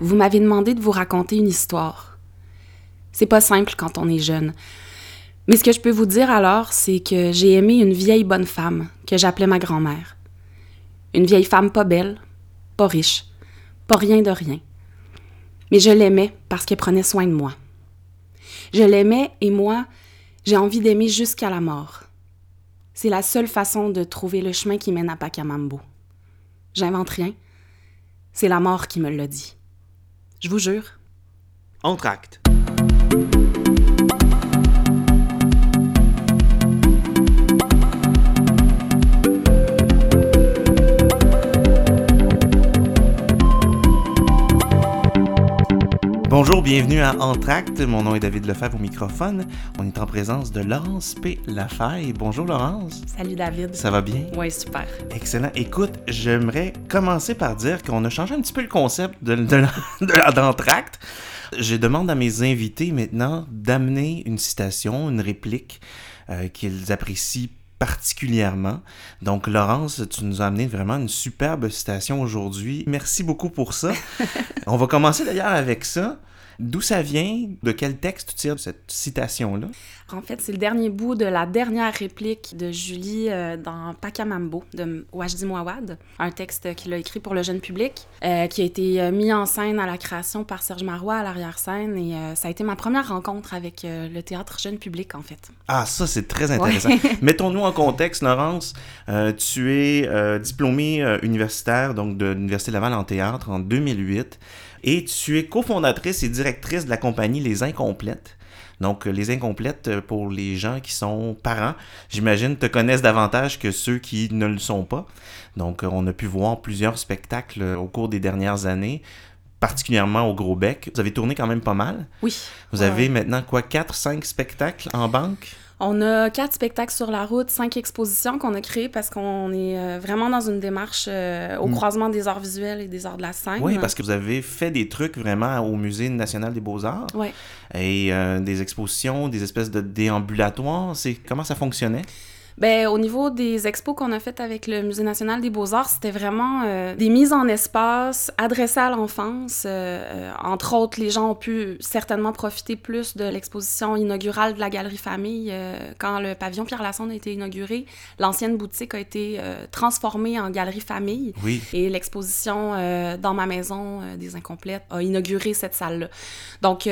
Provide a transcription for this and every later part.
vous m'avez demandé de vous raconter une histoire. C'est pas simple quand on est jeune. Mais ce que je peux vous dire alors, c'est que j'ai aimé une vieille bonne femme que j'appelais ma grand-mère. Une vieille femme pas belle, pas riche, pas rien de rien. Mais je l'aimais parce qu'elle prenait soin de moi. Je l'aimais et moi, j'ai envie d'aimer jusqu'à la mort. C'est la seule façon de trouver le chemin qui mène à Pacamambo. J'invente rien. C'est la mort qui me l'a dit. Je vous jure. Entracte. Bonjour, bienvenue à Entracte. Mon nom est David Lefebvre au microphone. On est en présence de Laurence P. Lafaille. Bonjour Laurence. Salut David. Ça va bien? Oui, super. Excellent. Écoute, j'aimerais commencer par dire qu'on a changé un petit peu le concept de, de, d'Entracte. Je demande à mes invités maintenant d'amener une citation, une réplique euh, qu'ils apprécient particulièrement. Donc, Laurence, tu nous as amené vraiment une superbe citation aujourd'hui. Merci beaucoup pour ça. On va commencer d'ailleurs avec ça. D'où ça vient? De quel texte tu tires cette citation-là? En fait, c'est le dernier bout de la dernière réplique de Julie euh, dans Pacamambo de Wajdi Mouawad, un texte qu'il a écrit pour le jeune public, euh, qui a été euh, mis en scène à la création par Serge Marois à l'arrière-scène. Et ça a été ma première rencontre avec le théâtre jeune public, en fait. Ah, ça, c'est très intéressant. Mettons-nous en contexte, Laurence. tu es diplômée universitaire donc de l'Université Laval en théâtre en 2008. Et tu es cofondatrice et directrice de la compagnie Les Incomplètes. Donc, les incomplètes, euh, pour les gens qui sont parents, j'imagine, te connaissent davantage que ceux qui ne le sont pas. Donc, on a pu voir plusieurs spectacles au cours des dernières années particulièrement au Gros Bec. Vous avez tourné quand même pas mal. Oui. Vous avez maintenant quoi, 4-5 spectacles en banque? On a quatre spectacles sur la route, cinq expositions qu'on a créées parce qu'on est euh, vraiment dans une démarche euh, au mm. croisement des arts visuels et des arts de la scène. Oui, parce que vous avez fait des trucs vraiment au Musée national des beaux-arts. Oui. Et euh, des expositions, des espèces de déambulatoires. C'est comment ça fonctionnait? Ben, au niveau des expos qu'on a faites avec le Musée national des beaux-arts, c'était vraiment euh, des mises en espace adressées à l'enfance. Euh, euh, entre autres, les gens ont pu certainement profiter plus de l'exposition inaugurale de la Galerie Famille. quand le pavillon Pierre Lassonde a été inauguré, l'ancienne boutique a été transformée en Galerie Famille. Oui. Et l'exposition Dans ma maison des incomplètes a inauguré cette salle-là. Donc,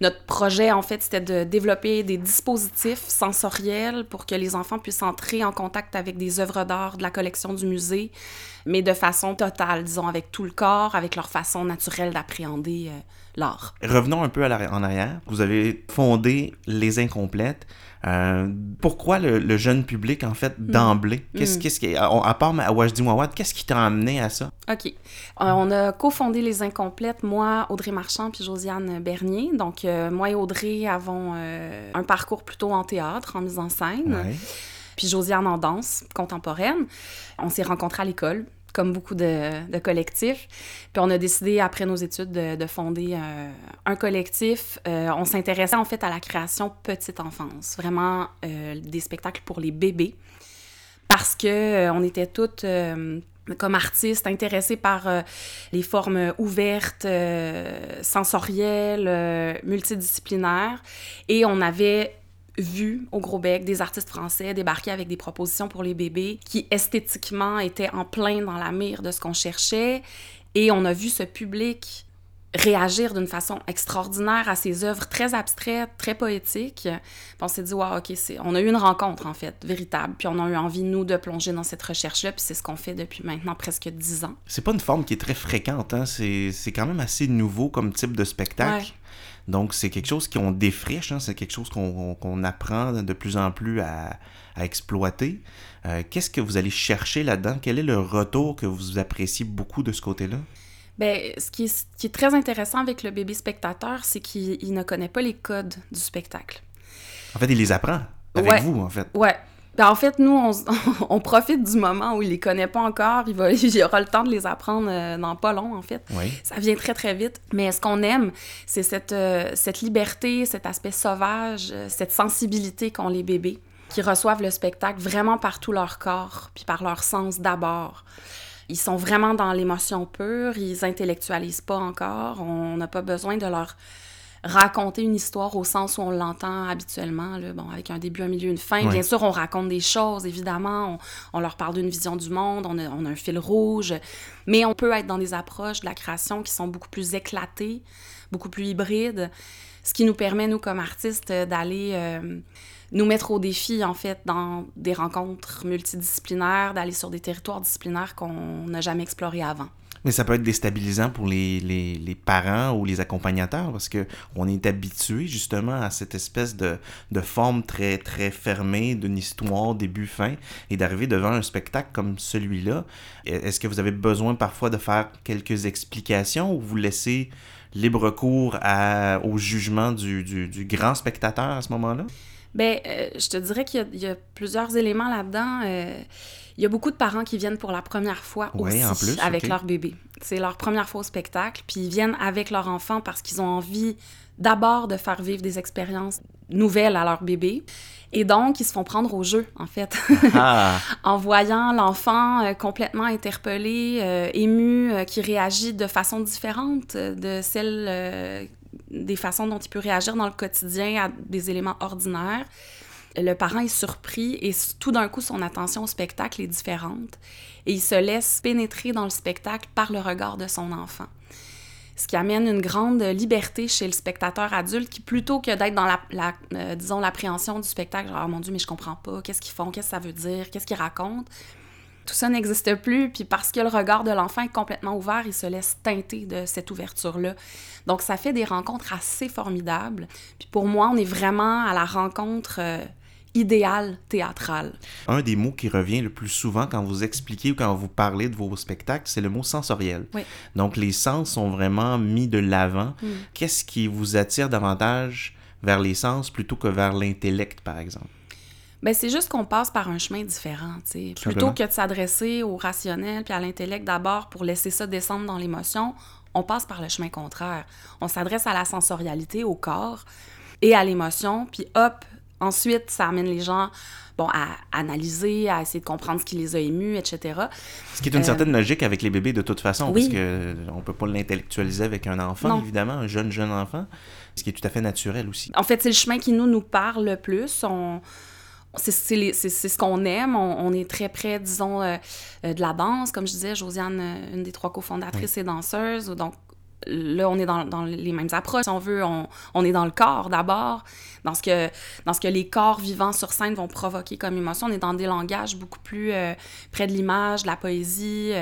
notre projet, en fait, c'était de développer des dispositifs sensoriels pour que les enfants puissent s'entrer en contact avec des œuvres d'art de la collection du musée, mais de façon totale, disons, avec tout le corps, avec leur façon naturelle d'appréhender euh, l'art. Revenons un peu en arrière. Vous avez fondé Les Incomplètes. Euh, pourquoi le, jeune public, en fait, hmm. d'emblée? Qu'est-ce, hmm. qu'est-ce qui, à part à Wajdi Mouawad, qu'est-ce qui t'a amené à ça? OK. Euh, on a cofondé Les Incomplètes, moi, Audrey Marchand puis Josiane Bernier. Donc, moi et Audrey avons un parcours plutôt en théâtre, en mise en scène. Ouais puis Josiane en danse contemporaine. On s'est rencontrés à l'école, comme beaucoup de, collectifs. Puis on a décidé, après nos études, de, fonder euh, un collectif. Euh, on s'intéressait en fait à la création petite enfance, vraiment euh, des spectacles pour les bébés, parce que on était toutes comme artistes intéressés par les formes ouvertes, sensorielles, multidisciplinaires, et on avait vu au Gros Bec des artistes français débarquer avec des propositions pour les bébés qui esthétiquement étaient en plein dans la mire de ce qu'on cherchait. Et on a vu ce public réagir d'une façon extraordinaire à ces œuvres très abstraites, très poétiques. Puis on s'est dit, wow, OK, on a eu une rencontre, en fait, véritable. Puis on a eu envie, nous, de plonger dans cette recherche-là. Puis c'est ce qu'on fait depuis maintenant presque dix ans. C'est pas une forme qui est très fréquente, hein? C'est quand même assez nouveau comme type de spectacle. Donc, c'est quelque chose qu'on défriche, hein, c'est quelque chose qu'on apprend de plus en plus à, exploiter. Euh, qu'est-ce que vous allez chercher là-dedans? Quel est le retour que vous appréciez beaucoup de ce côté-là? Bien, ce qui, est, qui est très intéressant avec le bébé spectateur, c'est qu'il ne connaît pas les codes du spectacle. En fait, il les apprend avec vous, en fait. Ouais, ben, en fait, nous, on, profite du moment où il les connaît pas encore. Il, va, il aura le temps de les apprendre euh, dans pas long, en fait. Ça vient très, très vite. Mais ce qu'on aime, c'est cette, euh, cette liberté, cet aspect sauvage, euh, cette sensibilité qu'ont les bébés, qui reçoivent le spectacle vraiment par tout leur corps, puis par leur sens d'abord. ils sont vraiment dans l'émotion pure, ils intellectualisent pas encore, on n'a pas besoin de leur raconter une histoire au sens où on l'entend habituellement, là, bon, avec un début, un milieu, une fin. Bien sûr, on raconte des choses, évidemment, on, leur parle d'une vision du monde, on a, on a, un fil rouge, mais on peut être dans des approches de la création qui sont beaucoup plus éclatées, beaucoup plus hybrides, ce qui nous permet, nous, comme artistes, d'aller... Euh, nous mettre au défi, en fait, dans des rencontres multidisciplinaires, d'aller sur des territoires disciplinaires qu'on n'a jamais explorés avant. Mais ça peut être déstabilisant pour les, les, parents ou les accompagnateurs parce que on est habitué justement à cette espèce de, de forme très très fermée d'une histoire début-fin et d'arriver devant un spectacle comme celui-là. Est-ce que vous avez besoin parfois de faire quelques explications ou vous laissez libre cours au jugement du, du grand spectateur à ce moment-là? Bien, euh, je te dirais qu'il y, a plusieurs éléments là-dedans. Euh, il y a beaucoup de parents qui viennent pour la première fois aussi avec leur bébé. C'est leur première fois au spectacle, puis ils viennent avec leur enfant parce qu'ils ont envie d'abord de faire vivre des expériences nouvelles à leur bébé. Et donc, ils se font prendre au jeu, en fait, ah. en voyant l'enfant euh, complètement interpellé, ému, qui réagit de façon différente de celle des façons dont il peut réagir dans le quotidien à des éléments ordinaires. Le parent est surpris et tout d'un coup, son attention au spectacle est différente et il se laisse pénétrer dans le spectacle par le regard de son enfant. Ce qui amène une grande liberté chez le spectateur adulte qui, plutôt que d'être dans la, euh, disons, l'appréhension du spectacle, genre, oh mon Dieu, mais je comprends pas, qu'est-ce qu'ils font, qu'est-ce que ça veut dire, qu'est-ce qu'ils racontent, tout ça n'existe plus, puis parce que le regard de l'enfant est complètement ouvert, il se laisse teinter de cette ouverture-là. Donc, ça fait des rencontres assez formidables. Puis pour moi, on est vraiment à la rencontre euh, idéale théâtrale. Un des mots qui revient le plus souvent quand vous expliquez ou quand vous parlez de vos spectacles, c'est le mot sensoriel. Oui. Donc, les sens sont vraiment mis de l'avant. Mm. Qu'est-ce qui vous attire davantage vers les sens plutôt que vers l'intellect, par exemple? Ben, c'est juste qu'on passe par un chemin différent, tu sais. Plutôt que de s'adresser au rationnel puis à l'intellect d'abord pour laisser ça descendre dans l'émotion, on passe par le chemin contraire. On s'adresse à la sensorialité, au corps et à l'émotion, puis hop, ensuite, ça amène les gens bon, à analyser, à essayer de comprendre ce qui les a émus, etc. Ce qui est une euh, certaine logique avec les bébés de toute façon, parce qu'on ne peut pas l'intellectualiser avec un enfant, évidemment, un jeune, jeune enfant, ce qui est tout à fait naturel aussi. En fait, c'est le chemin qui nous, nous parle le plus. On, c'est ce qu'on aime. On, est très près, disons, euh, euh, de la danse. Comme je disais, Josiane, euh, une des trois cofondatrices, est danseuse. Donc, là, on est dans, dans, les mêmes approches. Si on veut, on, on est dans le corps d'abord, dans, ce que, dans ce que les corps vivants sur scène vont provoquer comme émotion. On est dans des langages beaucoup plus près de l'image, de la poésie.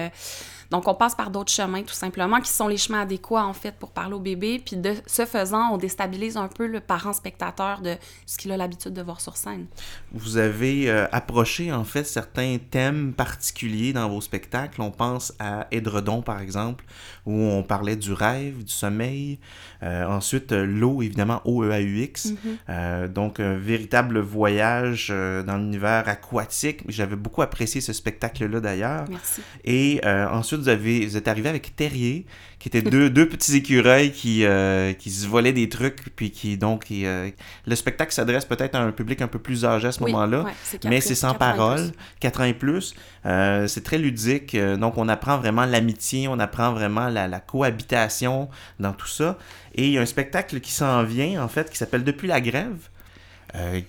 Donc, on passe par d'autres chemins, tout simplement, qui sont les chemins adéquats, en fait, pour parler au bébé. Puis, de ce faisant, on déstabilise un peu le parent spectateur de ce qu'il a l'habitude de voir sur scène. Vous avez euh, approché, en fait, certains thèmes particuliers dans vos spectacles. On pense à Edredon, par exemple, où on parlait du rêve, du sommeil. Euh, ensuite, euh, l'eau, évidemment, O-E-A-U-X. Mm-hmm. donc, un véritable voyage dans l'univers aquatique. J'avais beaucoup apprécié ce spectacle-là, d'ailleurs. Merci. Et ensuite, vous, avez, vous êtes arrivé avec Terrier, qui étaient deux, deux petits écureuils qui, euh, qui se volaient des trucs, puis qui, donc, euh, le spectacle s'adresse peut-être à un public un peu plus âgé à ce moment-là, mais c'est sans parole, 4 ans et plus. Euh, c'est très ludique, donc on apprend vraiment l'amitié, on apprend vraiment la, la, cohabitation dans tout ça. Et il y a un spectacle qui s'en vient, en fait, qui s'appelle Depuis la grève.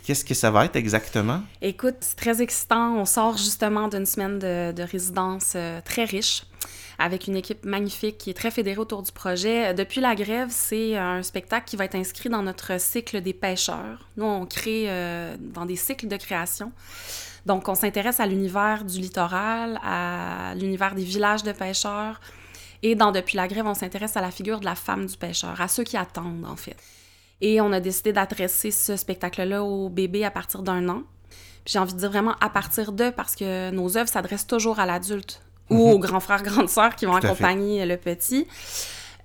Qu'est-ce que ça va être exactement? Écoute, c'est très excitant. On sort justement d'une semaine de, de résidence très riche avec une équipe magnifique qui est très fédérée autour du projet. Depuis la grève, c'est un spectacle qui va être inscrit dans notre cycle des pêcheurs. Nous, on crée euh, dans des cycles de création. Donc, on s'intéresse à l'univers du littoral, à l'univers des villages de pêcheurs. Et dans Depuis la grève, on s'intéresse à la figure de la femme du pêcheur, à ceux qui attendent, en fait. Et on a décidé d'adresser ce spectacle-là aux bébés à partir d'un an. Puis j'ai envie de dire vraiment à partir de, parce que nos œuvres s'adressent toujours à l'adulte ou aux grands frères, grandes sœurs qui vont accompagner le petit.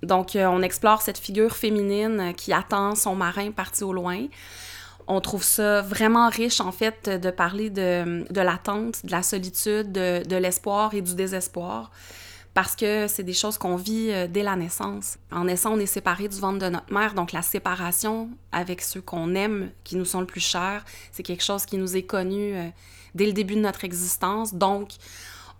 Donc, euh, on explore cette figure féminine qui attend son marin parti au loin. On trouve ça vraiment riche, en fait, de parler de, de l'attente, de la solitude, de, de l'espoir et du désespoir, parce que c'est des choses qu'on vit euh, dès la naissance. En naissant, on est séparé du ventre de notre mère, donc la séparation avec ceux qu'on aime, qui nous sont le plus chers, c'est quelque chose qui nous est connu euh, dès le début de notre existence. Donc,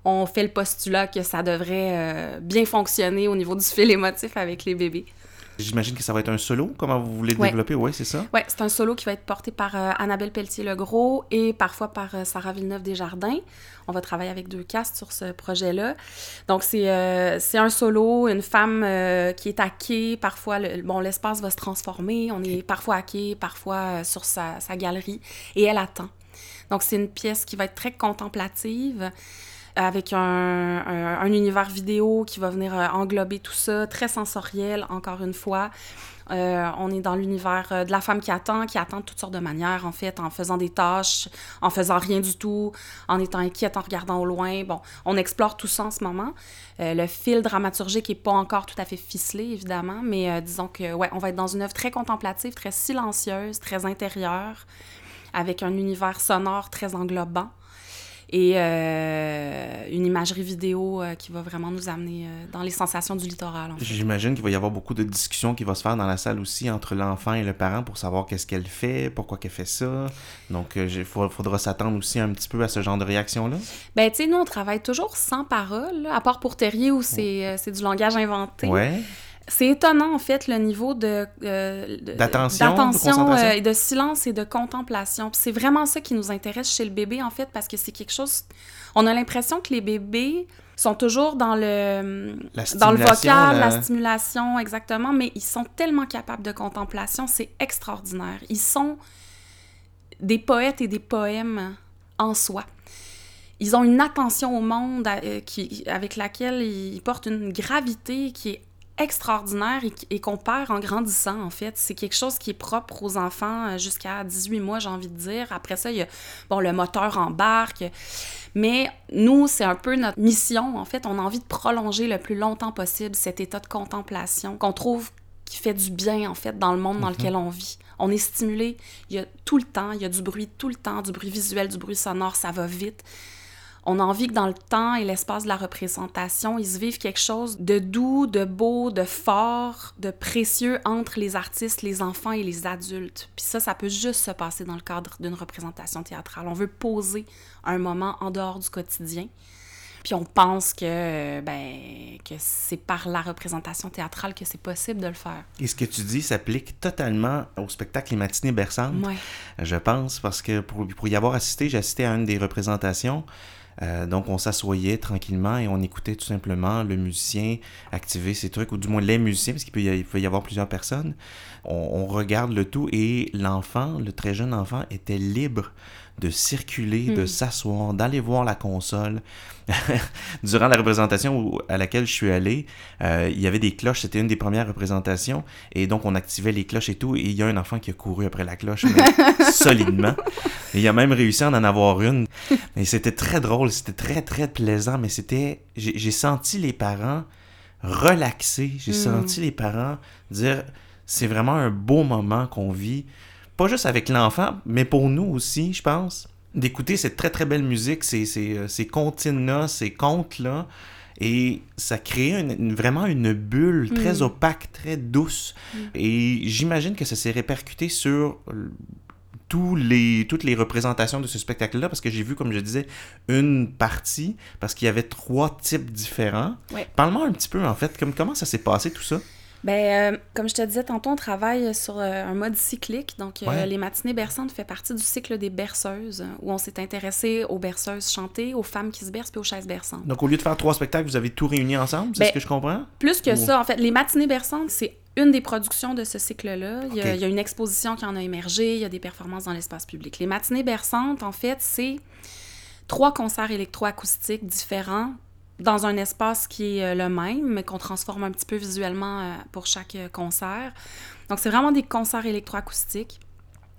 on fait le postulat que ça devrait euh, bien fonctionner au niveau du fil émotif avec les bébés. J'imagine que ça va être un solo. Comment vous voulez le développer? Oui, c'est ça? Oui, c'est un solo qui va être porté par euh, Annabelle Pelletier-Legros et parfois par euh, Sarah Villeneuve-Desjardins. On va travailler avec deux castes sur ce projet-là. Donc, c'est un solo, une femme qui est hackée. Parfois, le, bon, l'espace va se transformer. On est parfois hacké, parfois sur sa, sa galerie. Et elle attend. Donc, c'est une pièce qui va être très contemplative avec un, univers vidéo qui va venir euh, englober tout ça, très sensoriel, encore une fois. Euh, on est dans l'univers euh, de la femme qui attend, qui attend de toutes sortes de manières, en fait, en faisant des tâches, en faisant rien du tout, en étant inquiète, en regardant au loin. Bon, on explore tout ça en ce moment. le fil dramaturgique n'est pas encore tout à fait ficelé, évidemment, mais disons que, ouais, on va être dans une œuvre très contemplative, très silencieuse, très intérieure, avec un univers sonore très englobant et euh, une imagerie vidéo euh, qui va vraiment nous amener euh, dans les sensations du littoral. J'imagine qu'il va y avoir beaucoup de discussions qui vont se faire dans la salle aussi entre l'enfant et le parent pour savoir qu'est-ce qu'elle fait, pourquoi qu'elle fait ça. Donc, il faudra s'attendre aussi un petit peu à ce genre de réaction-là. Ben, tu sais, nous, on travaille toujours sans parole, à part pour Terrier où c'est du langage inventé. Ouais. C'est étonnant, en fait, le niveau de... Euh, d'attention, euh, et de silence et de contemplation. c'est vraiment ça qui nous intéresse chez le bébé, en fait, parce que c'est quelque chose... On a l'impression que les bébés sont toujours dans le, dans le vocal, la... stimulation, exactement, mais ils sont tellement capables de contemplation, c'est extraordinaire. Ils sont des poètes et des poèmes en soi. Ils ont une attention au monde euh, qui, avec laquelle ils portent une gravité qui est extraordinaire et, qu'on perd en grandissant, en fait. C'est quelque chose qui est propre aux enfants euh, jusqu'à 18 mois, j'ai envie de dire. Après ça, il y a, bon, le moteur embarque. Mais nous, c'est un peu notre mission, en fait. On a envie de prolonger le plus longtemps possible cet état de contemplation qu'on trouve qui fait du bien, en fait, dans le monde dans mhm. lequel on vit. On est stimulé, il y a tout le temps, il y a du bruit tout le temps, du bruit visuel, du bruit sonore, ça va vite. On a envie que dans le temps et l'espace de la représentation, ils se vivent quelque chose de doux, de beau, de fort, de précieux entre les artistes, les enfants et les adultes. Puis ça, ça peut juste se passer dans le cadre d'une représentation théâtrale. On veut poser un moment en dehors du quotidien. Puis on pense que, ben, que c'est par la représentation théâtrale que c'est possible de le faire. Et ce que tu dis s'applique totalement au spectacle Les Matinées Bersantes, ouais. je pense, parce que pour, pour y avoir assisté, j'ai assisté à une des représentations. Euh, donc, on s'assoyait tranquillement et on écoutait tout simplement le musicien activer ses trucs, ou du moins les musiciens, parce qu'il peut, y, peut y avoir plusieurs personnes. On, regarde le tout et l'enfant, le très jeune enfant, était libre de circuler, de hmm. s'asseoir, d'aller voir la console. Durant la représentation à laquelle je suis allé, euh, il y avait des cloches, c'était une des premières représentations, et donc on activait les cloches et tout, et il y a un enfant qui a couru après la cloche solidement. Et il a même réussi à en avoir une. Et c'était très drôle, c'était très très plaisant, mais c'était... J'ai senti les parents relaxer, j'ai hmm. senti les parents dire c'est vraiment un beau moment qu'on vit pas juste avec l'enfant, mais pour nous aussi, je pense, d'écouter cette très très belle musique, ces, ces, euh, ces comptines-là, ces contes-là. Et ça crée vraiment une bulle très mm. opaque, très douce. Mm. Et j'imagine que ça s'est répercuté sur tous les, toutes les représentations de ce spectacle-là, parce que j'ai vu, comme je disais, une partie, parce qu'il y avait trois types différents. Parle-moi un petit peu, en fait, comme, comment ça s'est passé tout ça? Ben, euh, comme je te disais tantôt, on travaille sur euh, un mode cyclique. Donc, euh, les matinées berçantes fait partie du cycle des berceuses, où on s'est intéressé aux berceuses chantées, aux femmes qui se bercent puis aux chaises berçantes. Donc, au lieu de faire trois spectacles, vous avez tout réuni ensemble, c'est ce ben, que je comprends? Plus que ça, en fait. Les matinées berçantes, c'est une des productions de ce cycle-là. Il, il, y a une exposition qui en a émergé, il y a des performances dans l'espace public. Les matinées berçantes, en fait, c'est trois concerts électroacoustiques différents dans un espace qui est euh, le même, mais qu'on transforme un petit peu visuellement euh, pour chaque euh, concert. Donc, c'est vraiment des concerts électroacoustiques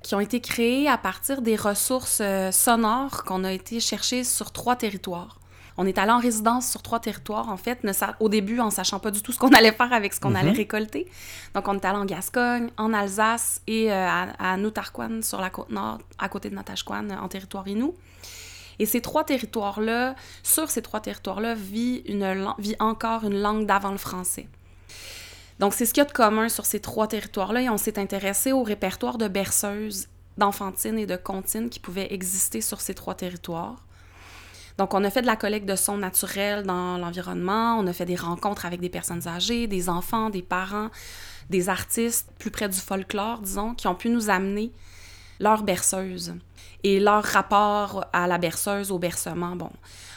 qui ont été créés à partir des ressources sonores qu'on a été chercher sur trois territoires. On est allé en résidence sur trois territoires, en fait, au début en sachant pas du tout ce qu'on allait faire avec ce qu'on allait mhm. récolter. Donc, on est allé en Gascogne, en Alsace et à, à Noutarquan, sur la côte nord, à côté de Natashquan, en territoire Inou. Et ces trois territoires-là, sur ces trois territoires-là, vit, une, vit encore une langue d'avant le français. Donc, c'est ce qu'il y a de commun sur ces trois territoires-là et on s'est intéressé au répertoire de berceuses, d'enfantines et de comptines qui pouvaient exister sur ces trois territoires. Donc, on a fait de la collecte de sons naturels dans l'environnement, on a fait des rencontres avec des personnes âgées, des enfants, des parents, des artistes plus près du folklore, disons, qui ont pu nous amener leur berceuse et leur rapport à la berceuse, au bercement. Bon,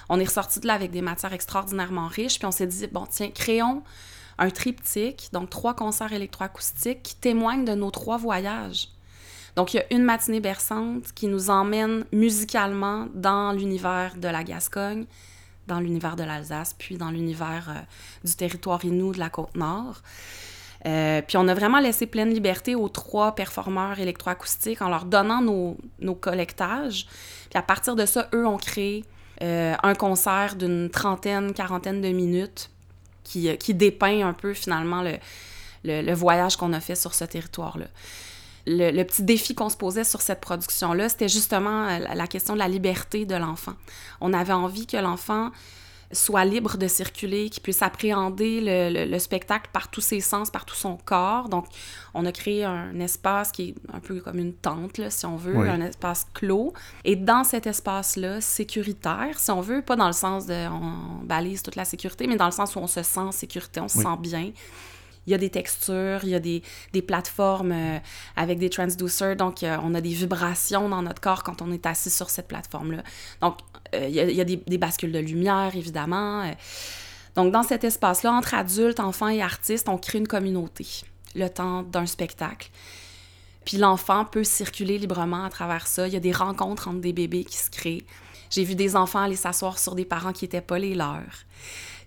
on est ressorti de là avec des matières extraordinairement riches, puis on s'est dit, bon, tiens, créons un triptyque, donc trois concerts électroacoustiques qui témoignent de nos trois voyages. Donc, il y a une matinée berçante qui nous emmène musicalement dans l'univers de la Gascogne, dans l'univers de l'Alsace, puis dans l'univers euh, du territoire Innu de la Côte-Nord. Euh, puis on a vraiment laissé pleine liberté aux trois performeurs électroacoustiques en leur donnant nos, collectages. Puis à partir de ça, eux ont créé euh, un concert d'une trentaine, quarantaine de minutes qui, qui dépeint un peu finalement le, voyage qu'on a fait sur ce territoire-là le, petit défi qu'on se posait sur cette production-là, c'était justement euh, la question de la liberté de l'enfant. On avait envie que l'enfant soit libre de circuler, qu'il puisse appréhender le, spectacle par tous ses sens, par tout son corps. Donc, on a créé un espace qui est un peu comme une tente, là, si on veut, un espace clos. Et dans cet espace-là, sécuritaire, si on veut, pas dans le sens de on balise toute la sécurité, mais dans le sens où on se sent en sécurité, on se sent bien il y a des textures, il y a des, des plateformes euh, avec des transducers, donc euh, on a des vibrations dans notre corps quand on est assis sur cette plateforme-là. Donc, euh, il y a, il y a des, des, bascules de lumière, évidemment. Donc, dans cet espace-là, entre adultes, enfants et artistes, on crée une communauté le temps d'un spectacle. Puis l'enfant peut circuler librement à travers ça. Il y a des rencontres entre des bébés qui se créent. J'ai vu des enfants aller s'asseoir sur des parents qui n'étaient pas les leurs.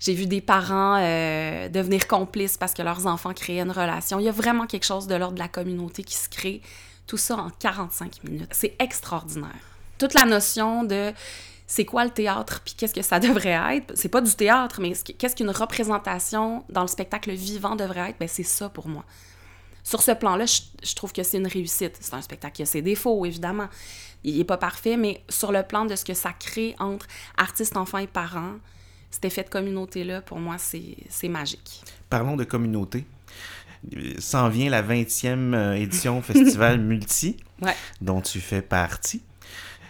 J'ai vu des parents euh, devenir complices parce que leurs enfants créaient une relation. Il y a vraiment quelque chose de l'ordre de la communauté qui se crée. Tout ça en 45 minutes. C'est extraordinaire. Toute la notion de c'est quoi le théâtre puis qu'est-ce que ça devrait être. C'est pas du théâtre, mais qu'est-ce qu'une représentation dans le spectacle vivant devrait être, ben c'est ça pour moi. Sur ce plan-là, je, je, trouve que c'est une réussite. C'est un spectacle qui a ses défauts, évidemment. Il n'est pas parfait, mais sur le plan de ce que ça crée entre artistes, enfants et parents, cet effet de communauté-là, pour moi, c'est magique. Parlons de communauté. S'en vient la 20e euh, édition Festival Multi, dont tu fais partie.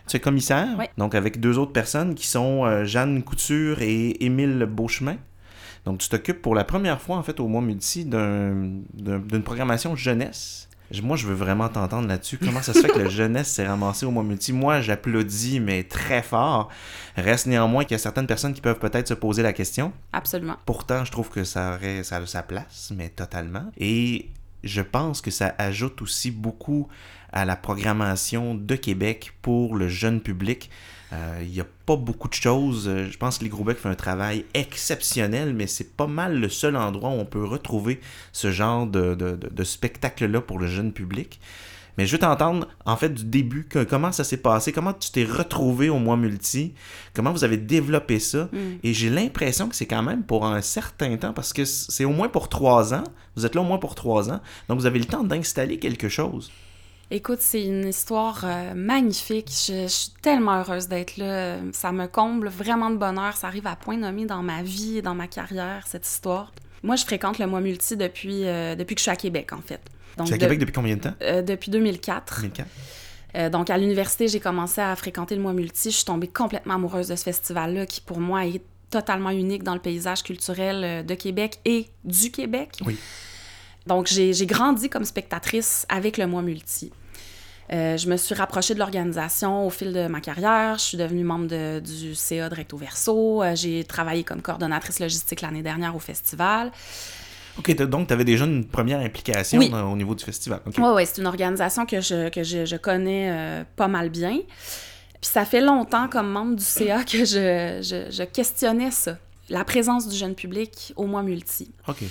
Tu es commissaire, donc avec deux autres personnes qui sont euh, Jeanne Couture et Émile Beauchemin. Donc tu t'occupes pour la première fois en fait au mois multi d'une programmation jeunesse moi, je veux vraiment t'entendre là-dessus. Comment ça se fait que la jeunesse s'est ramassée au mois multi? Moi, j'applaudis, mais très fort. Reste néanmoins qu'il y a certaines personnes qui peuvent peut-être se poser la question. Absolument. Pourtant, je trouve que ça, aurait, ça a sa place, mais totalement. Et je pense que ça ajoute aussi beaucoup à la programmation de Québec pour le jeune public. Euh, il n'y a pas beaucoup de choses. Euh, je pense que les Bec fait un travail exceptionnel, mais c'est pas mal le seul endroit où on peut retrouver ce genre de, de, spectacle-là pour le jeune public. Mais je veux t'entendre, en fait, du début, comment ça s'est passé, comment tu t'es retrouvé au mois multi, comment vous avez développé ça? Mm. Et j'ai l'impression que c'est quand même pour un certain temps, parce que c'est au moins pour trois ans. Vous êtes là au moins pour trois ans. Donc, vous avez le temps d'installer quelque chose. Écoute, c'est une histoire euh, magnifique. Je, suis tellement heureuse d'être là. Ça me comble vraiment de bonheur. Ça arrive à point nommé dans ma vie et dans ma carrière, cette histoire. Moi, je fréquente le mois multi depuis, euh, depuis que je suis à Québec, en fait. Donc, tu es à Québec depuis combien de temps? Euh, depuis 2004. 2004. donc, à l'université, j'ai commencé à fréquenter le mois multi. Je suis tombée complètement amoureuse de ce festival-là, qui pour moi est totalement unique dans le paysage culturel de Québec et du Québec. Oui. Donc, j'ai grandi comme spectatrice avec le mois multi. Euh, je me suis rapprochée de l'organisation au fil de ma carrière. Je suis devenue membre du CA de Recto Verso. Euh, j'ai travaillé comme coordonnatrice logistique l'année dernière au festival. OK, donc tu avais déjà une première implication au niveau du festival. Oui, oui, c'est une organisation que je, que je, connais euh, pas mal bien. Puis ça fait longtemps, comme membre du CA, que je, je questionnais ça, la présence du jeune public au mois multi. OK.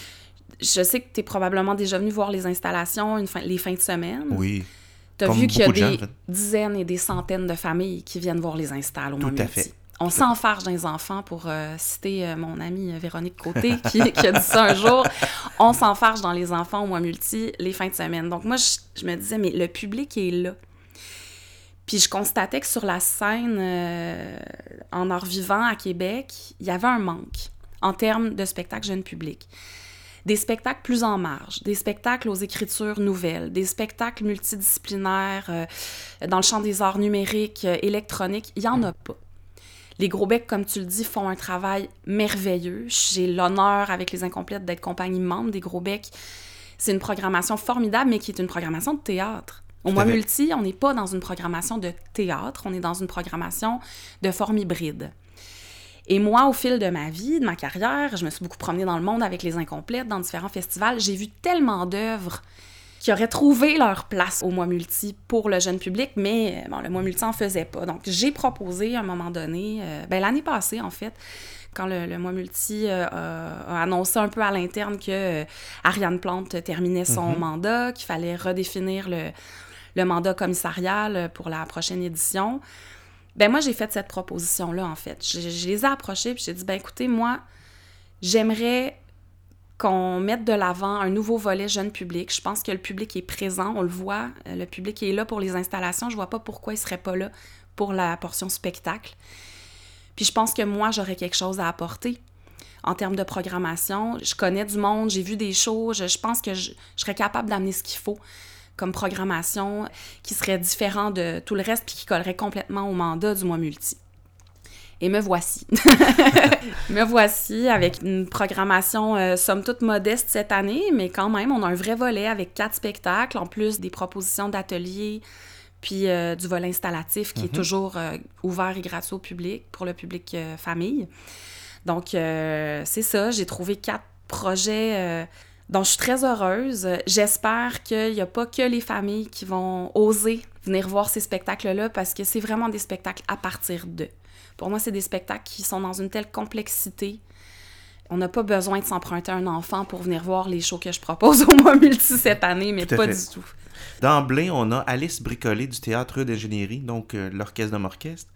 Je sais que tu es probablement déjà venu voir les installations une fin, les fins de semaine. Oui. Tu as vu qu'il y a des dizaines et des centaines de familles qui viennent voir les installs au Tout à fait. On s'enfarge des enfants, pour euh, citer euh, mon amie euh, Véronique Côté, qui, a dit ça un jour. On s'enfarge dans les enfants au mois multi les fins de semaine. Donc moi, je, me disais, mais le public est là. Puis je constatais que sur la scène en art vivant à Québec, il y avait un manque en termes de spectacle jeune public des spectacles plus en marge, des spectacles aux écritures nouvelles, des spectacles multidisciplinaires euh, dans le champ des arts numériques, euh, électroniques, il n'y en a pas. Les Gros Becs, comme tu le dis, font un travail merveilleux. J'ai l'honneur, avec les incomplètes, d'être compagnie membre des Gros Becs. C'est une programmation formidable, mais qui est une programmation de théâtre. Au moins multi, on n'est pas dans une programmation de théâtre, on est dans une programmation de forme hybride. Et moi, au fil de ma vie, de ma carrière, je me suis beaucoup promenée dans le monde avec les incomplètes, dans différents festivals. J'ai vu tellement d'œuvres qui auraient trouvé leur place au mois multi pour le jeune public, mais bon, le mois multi en faisait pas. Donc, j'ai proposé à un moment donné, euh, ben, l'année passée en fait, quand le, mois multi euh, a annoncé un peu à l'interne que euh, Ariane Plante terminait son mm-hmm. mandat, qu'il fallait redéfinir le, le mandat commissarial pour la prochaine édition. Ben moi, j'ai fait cette proposition-là, en fait. Je, les ai approchés, puis j'ai dit, ben écoutez, moi, j'aimerais qu'on mette de l'avant un nouveau volet jeune public. Je pense que le public est présent, on le voit. Euh, le public est là pour les installations. Je vois pas pourquoi il serait pas là pour la portion spectacle. Puis je pense que moi, j'aurais quelque chose à apporter en termes de programmation. Je connais du monde, j'ai vu des choses. Je, pense que je serais capable d'amener ce qu'il faut comme programmation qui serait différent de tout le reste puis qui collerait complètement au mandat du mois multi. Et me voici. me voici avec une programmation euh, somme toute modeste cette année, mais quand même, on a un vrai volet avec quatre spectacles, en plus des propositions d'ateliers, puis euh, du volet installatif qui est mhm. toujours euh, ouvert et gratuit au public, pour le public famille. Donc, c'est ça, j'ai trouvé quatre projets donc, je suis très heureuse. J'espère qu'il n'y a pas que les familles qui vont oser venir voir ces spectacles-là parce que c'est vraiment des spectacles à partir d'eux. Pour moi, c'est des spectacles qui sont dans une telle complexité. On n'a pas besoin de s'emprunter un enfant pour venir voir les shows que je propose au mois multi cette année, mais pas du tout. D'emblée, on a Alice Bricolé du Théâtre d'ingénierie, donc euh, l'orchestre de orchestre.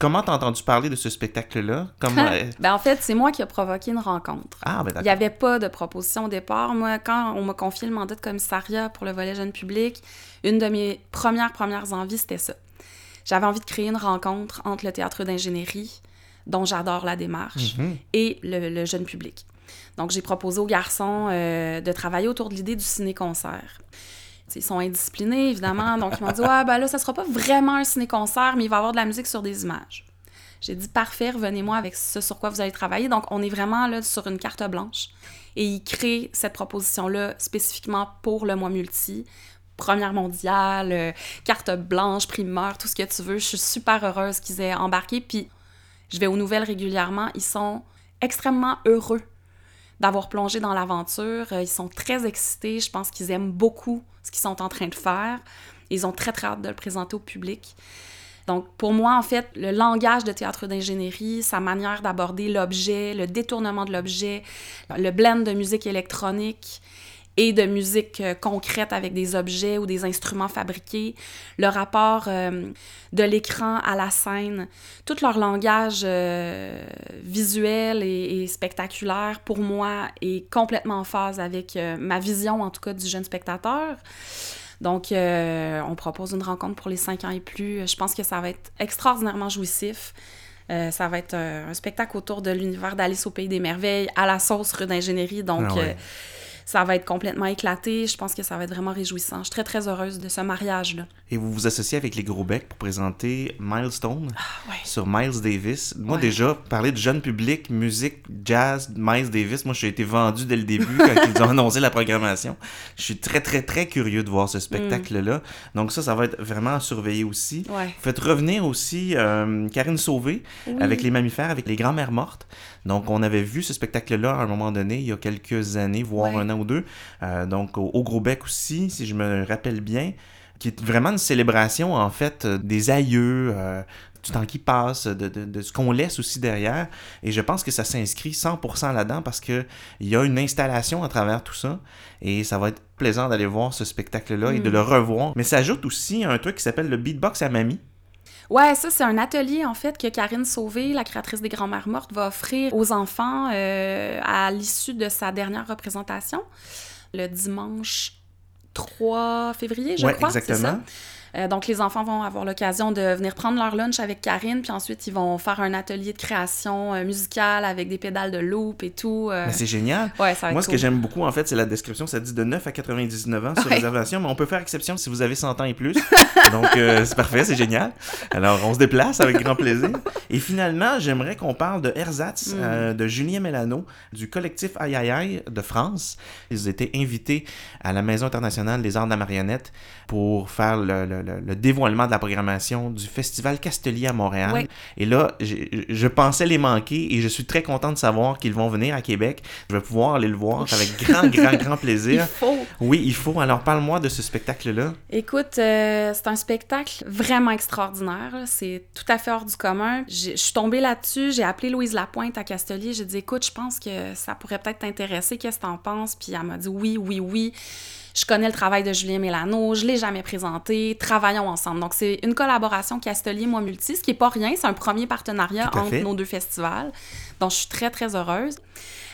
Comment t'as entendu parler de ce spectacle-là? Euh, ben, en fait, c'est moi qui ai provoqué une rencontre. Ah, ben Il n'y avait pas de proposition au départ. Moi, quand on m'a confié le mandat de commissariat pour le volet jeune public, une de mes premières, premières envies, c'était ça. J'avais envie de créer une rencontre entre le théâtre d'ingénierie, dont j'adore la démarche, mhm. et le, jeune public. Donc, j'ai proposé aux garçons euh, de travailler autour de l'idée du ciné-concert ils sont indisciplinés, évidemment. Donc, ils m'ont dit Ouais, ben là, ça sera pas vraiment un ciné-concert, mais il va y avoir de la musique sur des images. J'ai dit Parfait, revenez-moi avec ce sur quoi vous allez travailler. Donc, on est vraiment là sur une carte blanche. Et ils créent cette proposition-là spécifiquement pour le mois multi. Première mondiale, euh, carte blanche, primeur, tout ce que tu veux. Je suis super heureuse qu'ils aient embarqué. Puis, je vais aux nouvelles régulièrement. Ils sont extrêmement heureux d'avoir plongé dans l'aventure. Euh, ils sont très excités. Je pense qu'ils aiment beaucoup ce qu'ils sont en train de faire. Ils ont très, très hâte de le présenter au public. Donc, pour moi, en fait, le langage de théâtre d'ingénierie, sa manière d'aborder l'objet, le détournement de l'objet, le blend de musique électronique, et de musique euh, concrète avec des objets ou des instruments fabriqués, le rapport euh, de l'écran à la scène, tout leur langage euh, visuel et, spectaculaire, pour moi, est complètement en phase avec ma vision, en tout cas, du jeune spectateur. Donc, on propose une rencontre pour les 5 ans et plus. Je pense que ça va être extraordinairement jouissif. ça va être un spectacle autour de l'univers d'Alice au Pays des Merveilles à la sauce rue d'ingénierie. Donc, ah ça va être complètement éclaté. Je pense que ça va être vraiment réjouissant. Je suis très, très heureuse de ce mariage-là. Et vous vous associez avec les Gros Becs pour présenter Milestone ah, sur Miles Davis. Moi, déjà, parler de jeune public, musique, jazz, Miles Davis, moi, j'ai été vendu dès le début quand ils ont annoncé la programmation. Je suis très, très, très curieux de voir ce spectacle-là. Donc, ça, ça va être vraiment à surveiller aussi. Vous faites revenir aussi euh, Karine Sauvé avec Les Mammifères, avec Les Grands-Mères Mortes. Donc, on avait vu ce spectacle-là à un moment donné, il y a quelques années, voire un an ou deux. Euh, donc, au, Gros Bec aussi, si je me rappelle bien, qui est vraiment une célébration, en fait, euh, des aïeux, euh, du temps qui passe, de, de, ce qu'on laisse aussi derrière. Et je pense que ça s'inscrit 100% là-dedans parce qu'il y a une installation à travers tout ça. Et ça va être plaisant d'aller voir ce spectacle-là et de mm. le revoir. Mais ça ajoute aussi un truc qui s'appelle le beatbox à mamie. Ouais, ça, c'est un atelier, en fait, que Karine Sauvé, la créatrice des Grands-Mères Mortes, va offrir aux enfants euh, à l'issue de sa dernière représentation, le dimanche 3 février, je ouais, crois. exactement. Euh, donc, les enfants vont avoir l'occasion de venir prendre leur lunch avec Karine, puis ensuite, ils vont faire un atelier de création euh, musicale avec des pédales de loop et tout. Mais c'est génial. Ouais, ça va Moi, ce que j'aime beaucoup, en fait, c'est la description. Ça dit de 9 à 99 ans sur Ouais. réservation, mais on peut faire exception si vous avez 100 ans et plus. Donc, euh, c'est parfait, c'est génial. Alors, on se déplace avec grand plaisir. Et finalement, j'aimerais qu'on parle de Ersatz, Mm. euh, de Julien Mélano, du collectif Aïe Aïe Aïe de France. Ils étaient invités à la Maison internationale des arts de la marionnette pour faire le, le- le- le dévoilement de la programmation du Festival Castelier à Montréal. Ouais. Et là, je pensais les manquer et je suis très content de savoir qu'ils vont venir à Québec. Je vais pouvoir aller le voir avec grand, grand, grand Il plaisir. faut. Oui, il faut. Alors, parle-moi de ce spectacle-là. Écoute, euh, c'est un spectacle vraiment extraordinaire. C'est tout à fait hors du commun. Je suis tombée là-dessus, j'ai appelé Louise Lapointe à Castelier. J'ai dit, écoute, je pense que ça pourrait peut-être t'intéresser. Qu'est-ce que t'en penses? Puis elle m'a dit, oui, oui, oui. Je connais le travail de Julien Mélano, je l'ai jamais présenté, travaillons ensemble. Donc, c'est une collaboration Castelier-Moi Multi, ce qui est pas rien, c'est un premier partenariat entre fait. nos deux festivals. Donc, je suis très, très heureuse.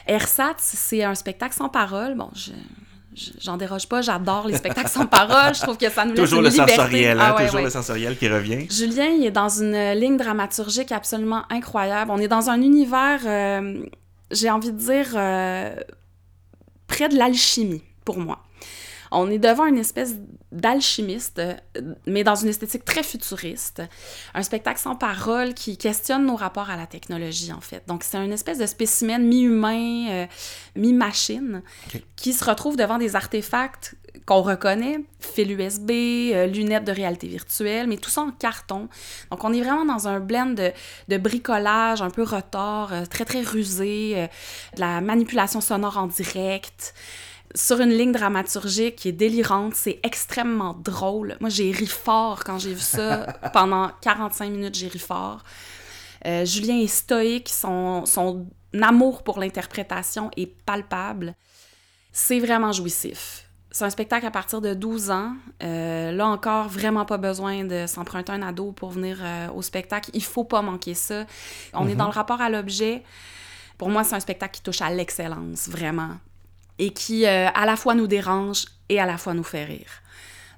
Ersatz, c'est un spectacle sans parole. Bon, je, je- j'en déroge pas, j'adore les spectacles sans parole. Je trouve que ça nous laisse Toujours une le liberté. sensoriel, hein, Ah ouais, toujours ouais. le sensoriel qui revient. Julien, il est dans une ligne dramaturgique absolument incroyable. On est dans un univers, euh, j'ai envie de dire, euh, près de l'alchimie, pour moi. On est devant une espèce d'alchimiste, euh, mais dans une esthétique très futuriste. Un spectacle sans parole qui questionne nos rapports à la technologie, en fait. Donc, c'est une espèce de spécimen mi-humain, euh, mi-machine, qui se retrouve devant des artefacts qu'on reconnaît, fil USB, euh, lunettes de réalité virtuelle, mais tout ça en carton. Donc, on est vraiment dans un blend de, de bricolage un peu retors, euh, très, très rusé, euh, de la manipulation sonore en direct, sur une ligne dramaturgique qui est délirante. C'est extrêmement drôle. Moi, j'ai ri fort quand j'ai vu ça. Pendant 45 minutes, j'ai ri fort. Euh, Julien est stoïque, son, son amour pour l'interprétation est palpable. C'est vraiment jouissif. C'est un spectacle à partir de 12 ans. Euh, là encore, vraiment pas besoin de s'emprunter un ado pour venir euh, au spectacle. Il faut pas manquer ça. On est dans le rapport à l'objet. Pour moi, c'est un spectacle qui touche à l'excellence, vraiment. Et qui, euh, à la fois, nous dérange et à la fois nous fait rire.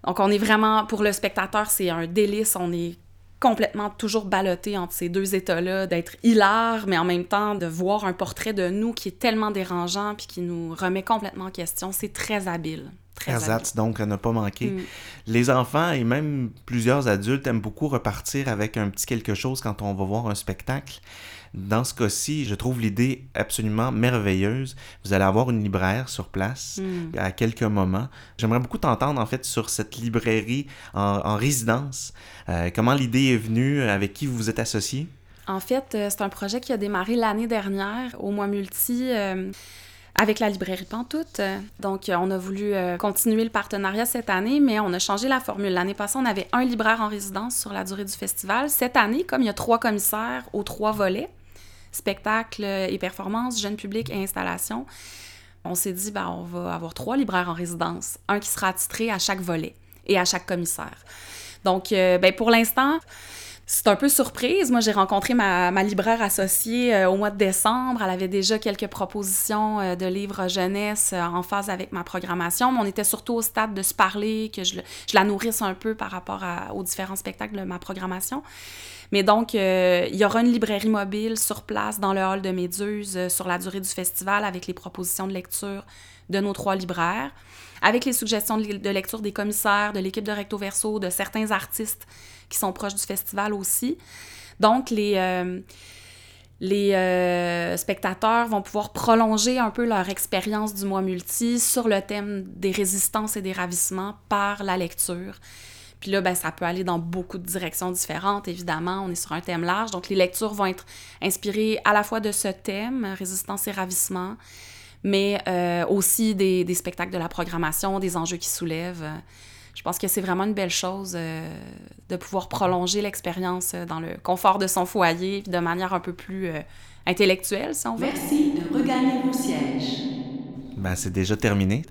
Donc, on est vraiment, pour le spectateur, c'est un délice. On est complètement toujours ballotté entre ces deux états-là, d'être hilar, mais en même temps de voir un portrait de nous qui est tellement dérangeant puis qui nous remet complètement en question. C'est très habile. Très. Ersatz, donc, à ne pas manquer. Mm. Les enfants et même plusieurs adultes aiment beaucoup repartir avec un petit quelque chose quand on va voir un spectacle. Dans ce cas-ci, je trouve l'idée absolument merveilleuse. Vous allez avoir une libraire sur place Mm. à quelques moments. J'aimerais beaucoup t'entendre en fait sur cette librairie en, en résidence. Euh, comment l'idée est venue, avec qui vous vous êtes associé? En fait, euh, c'est un projet qui a démarré l'année dernière au mois multi euh, avec la librairie Pantoute. Donc, euh, on a voulu euh, continuer le partenariat cette année, mais on a changé la formule. L'année passée, on avait un libraire en résidence sur la durée du festival. Cette année, comme il y a trois commissaires aux trois volets, spectacle et performance, jeune public et installation, on s'est dit, ben, on va avoir trois libraires en résidence, un qui sera attitré à chaque volet et à chaque commissaire. Donc, euh, ben, pour l'instant, c'est un peu surprise. Moi, j'ai rencontré ma, ma libraire associée euh, au mois de décembre. Elle avait déjà quelques propositions euh, de livres jeunesse euh, en phase avec ma programmation, mais on était surtout au stade de se parler, que je, je la nourrisse un peu par rapport aux différents spectacles de ma programmation. Mais donc, il y aura une librairie mobile sur place dans le hall de Méduse sur la durée du festival avec les propositions de lecture de nos trois libraires, avec les suggestions de, lecture des commissaires, de l'équipe de Recto Verso, de certains artistes qui sont proches du festival aussi. Donc, les, euh, euh, spectateurs vont pouvoir prolonger un peu leur expérience du mois multi sur le thème des résistances et des ravissements par la lecture. Puis là, ben, ça peut aller dans beaucoup de directions différentes, évidemment. On est sur un thème large. Donc, les lectures vont être inspirées à la fois de ce thème, résistance et ravissement, mais euh, aussi des, des spectacles de la programmation, des enjeux qui soulèvent. Je pense que c'est vraiment une belle chose euh, de pouvoir prolonger l'expérience euh, dans le confort de son foyer, puis de manière un peu plus euh, intellectuelle, si on veut. Merci de regagner vos sièges. Ben, c'est déjà terminé.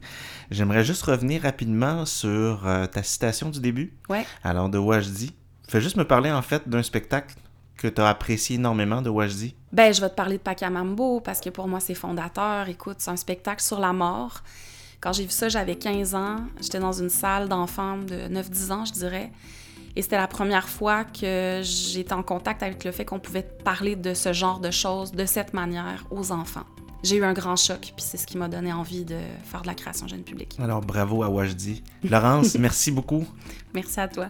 J'aimerais juste revenir rapidement sur euh, ta citation du début. Ouais. Alors, de Wajdi. Fais juste me parler en fait d'un spectacle que tu as apprécié énormément de Wajdi? Ben, je vais te parler de Pacamambo parce que pour moi, c'est fondateur. Écoute, c'est un spectacle sur la mort. Quand j'ai vu ça, j'avais 15 ans. J'étais dans une salle d'enfants de 9-10 ans, je dirais. Et c'était la première fois que j'étais en contact avec le fait qu'on pouvait parler de ce genre de choses de cette manière aux enfants. J'ai eu un grand choc, puis c'est ce qui m'a donné envie de faire de la création jeune publique. Alors bravo à Wajdi. Laurence, merci beaucoup. Merci à toi.